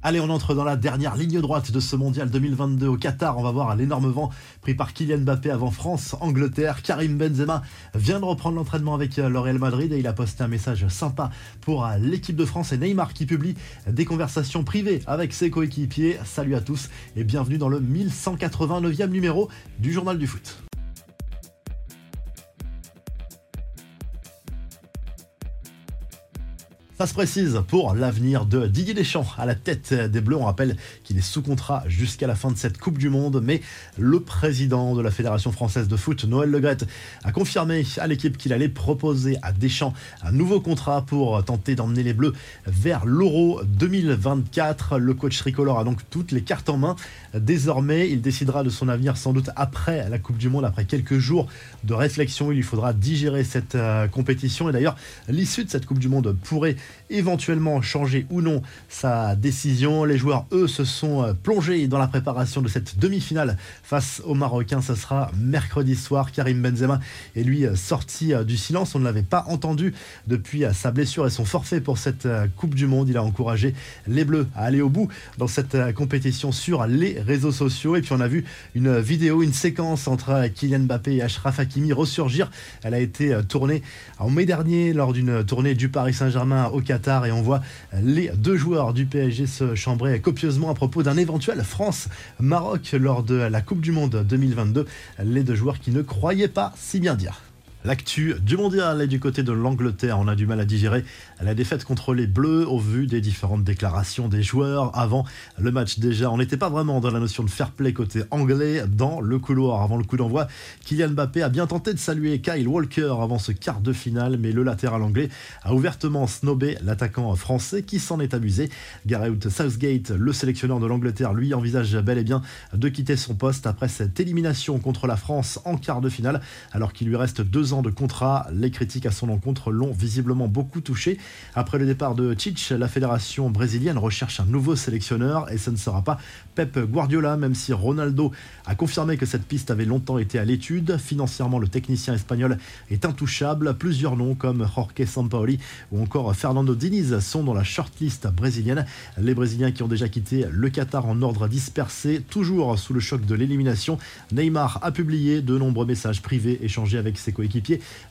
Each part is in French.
Allez, on entre dans la dernière ligne droite de ce mondial 2022 au Qatar. On va voir l'énorme vent pris par Kylian Mbappé avant France, Angleterre. Karim Benzema vient de reprendre l'entraînement avec euh, le Real Madrid et il a posté un message sympa pour euh, l'équipe de France et Neymar qui publie des conversations privées avec ses coéquipiers. Salut à tous et bienvenue dans le 1189e numéro du Journal du Foot. Ça se précise pour l'avenir de Didier Deschamps à la tête des Bleus. On rappelle qu'il est sous contrat jusqu'à la fin de cette Coupe du Monde, mais le président de la Fédération française de foot, Noël Legrette, a confirmé à l'équipe qu'il allait proposer à Deschamps un nouveau contrat pour tenter d'emmener les Bleus vers l'Euro 2024. Le coach tricolore a donc toutes les cartes en main. Désormais, il décidera de son avenir sans doute après la Coupe du Monde, après quelques jours de réflexion. Il lui faudra digérer cette euh, compétition et d'ailleurs, l'issue de cette Coupe du Monde pourrait éventuellement changer ou non sa décision. Les joueurs, eux, se sont euh, plongés dans la préparation de cette demi-finale face aux Marocains. Ce sera mercredi soir. Karim Benzema est lui euh, sorti euh, du silence. On ne l'avait pas entendu depuis sa blessure et son forfait pour cette Coupe du Monde. Il a encouragé les Bleus à aller au bout dans cette compétition sur les réseaux sociaux. Et puis on a vu une vidéo, une séquence entre Kylian Mbappé et Ashraf Hakimi ressurgir. Elle a été tournée en mai dernier lors d'une tournée du Paris Saint-Germain au Qatar et on voit les deux joueurs du PSG se chambrer copieusement à propos d'un éventuel France-Maroc lors de la Coupe du Monde 2022. Les deux joueurs qui ne croyaient pas si bien dire. L'actu du mondial est du côté de l'Angleterre. On a du mal à digérer la défaite contre les Bleus au vu des différentes déclarations des joueurs avant le match. Déjà, on n'était pas vraiment dans la notion de fair play côté anglais dans le couloir avant le coup d'envoi. Kylian Mbappé a bien tenté de saluer Kyle Walker avant ce quart de finale, mais le latéral anglais a ouvertement snobé l'attaquant français qui s'en est amusé. Gareth Southgate, le sélectionneur de l'Angleterre, lui envisage bel et bien de quitter son poste après cette élimination contre la France en quart de finale, alors qu'il lui reste deux ans de contrat. Les critiques à son encontre l'ont visiblement beaucoup touché. Après le départ de Tchich, la fédération brésilienne recherche un nouveau sélectionneur et ce ne sera pas Pep Guardiola, même si Ronaldo a confirmé que cette piste avait longtemps été à l'étude. Financièrement, le technicien espagnol est intouchable. Plusieurs noms comme Jorge Sampaoli ou encore Fernando Diniz sont dans la shortlist brésilienne. Les Brésiliens qui ont déjà quitté le Qatar en ordre dispersé, toujours sous le choc de l'élimination. Neymar a publié de nombreux messages privés échangés avec ses coéquipiers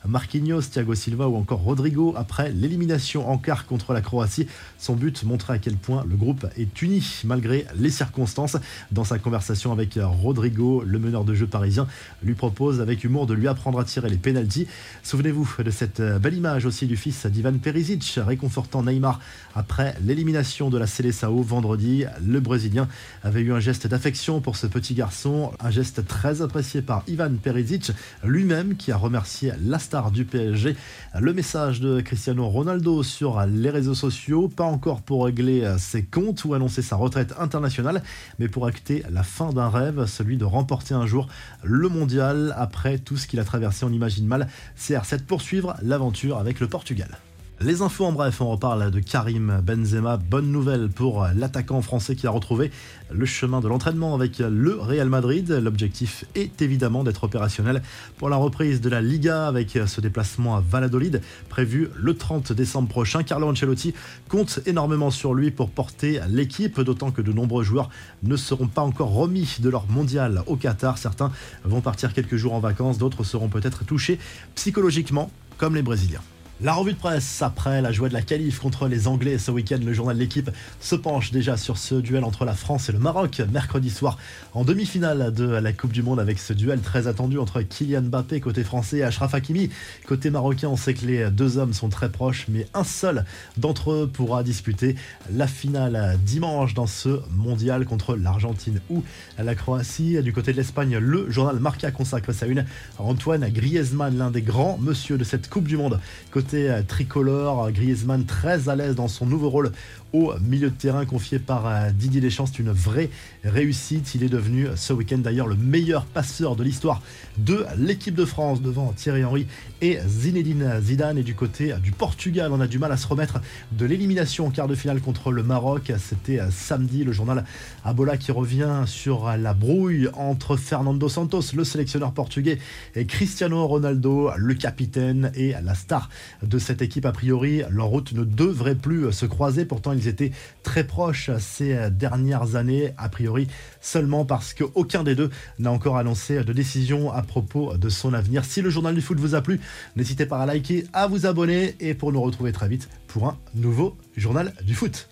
Marquinhos, Thiago Silva ou encore Rodrigo après l'élimination en quart contre la Croatie. Son but montrait à quel point le groupe est uni malgré les circonstances. Dans sa conversation avec Rodrigo, le meneur de jeu parisien lui propose avec humour de lui apprendre à tirer les pénalties. Souvenez-vous de cette belle image aussi du fils d'Ivan Perisic réconfortant Neymar après l'élimination de la Seleção vendredi. Le Brésilien avait eu un geste d'affection pour ce petit garçon, un geste très apprécié par Ivan Perisic lui-même qui a remercié la star du PSG. Le message de Cristiano Ronaldo sur les réseaux sociaux, pas encore pour régler ses comptes ou annoncer sa retraite internationale, mais pour acter la fin d'un rêve, celui de remporter un jour le mondial après tout ce qu'il a traversé, on imagine mal. CR7 poursuivre l'aventure avec le Portugal. Les infos en bref, on reparle de Karim Benzema. Bonne nouvelle pour l'attaquant français qui a retrouvé le chemin de l'entraînement avec le Real Madrid. L'objectif est évidemment d'être opérationnel pour la reprise de la Liga avec ce déplacement à Valladolid prévu le 30 décembre prochain. Carlo Ancelotti compte énormément sur lui pour porter l'équipe, d'autant que de nombreux joueurs ne seront pas encore remis de leur mondial au Qatar. Certains vont partir quelques jours en vacances, d'autres seront peut-être touchés psychologiquement comme les Brésiliens. La revue de presse après la joie de la qualif contre les Anglais ce week-end, le journal de l'équipe se penche déjà sur ce duel entre la France et le Maroc mercredi soir en demi-finale de la Coupe du Monde avec ce duel très attendu entre Kylian Mbappé côté français et Ashraf Hakimi côté marocain. On sait que les deux hommes sont très proches, mais un seul d'entre eux pourra disputer la finale dimanche dans ce mondial contre l'Argentine ou la Croatie. Du côté de l'Espagne, le journal Marca consacre sa une à Antoine Griezmann, l'un des grands monsieur de cette Coupe du Monde. Euh, tricolore. Griezmann très à l'aise dans son nouveau rôle au milieu de terrain confié par euh, Didier Deschamps. C'est une vraie réussite. Il est devenu ce week-end d'ailleurs le meilleur passeur de l'histoire de l'équipe de France devant Thierry Henry et Zinedine Zidane. Et du côté du Portugal, on a du mal à se remettre de l'élimination en quart de finale contre le Maroc. C'était euh, samedi le journal Abola qui revient sur la brouille entre Fernando Santos, le sélectionneur portugais, et Cristiano Ronaldo, le capitaine et la star de cette équipe. A priori, leur route ne devrait plus se croiser. Pourtant, ils étaient très proches ces dernières années. A priori, seulement parce qu'aucun des deux n'a encore annoncé de décision à propos de son avenir. Si le journal du foot vous a plu, n'hésitez pas à liker, à vous abonner et pour nous retrouver très vite pour un nouveau journal du foot.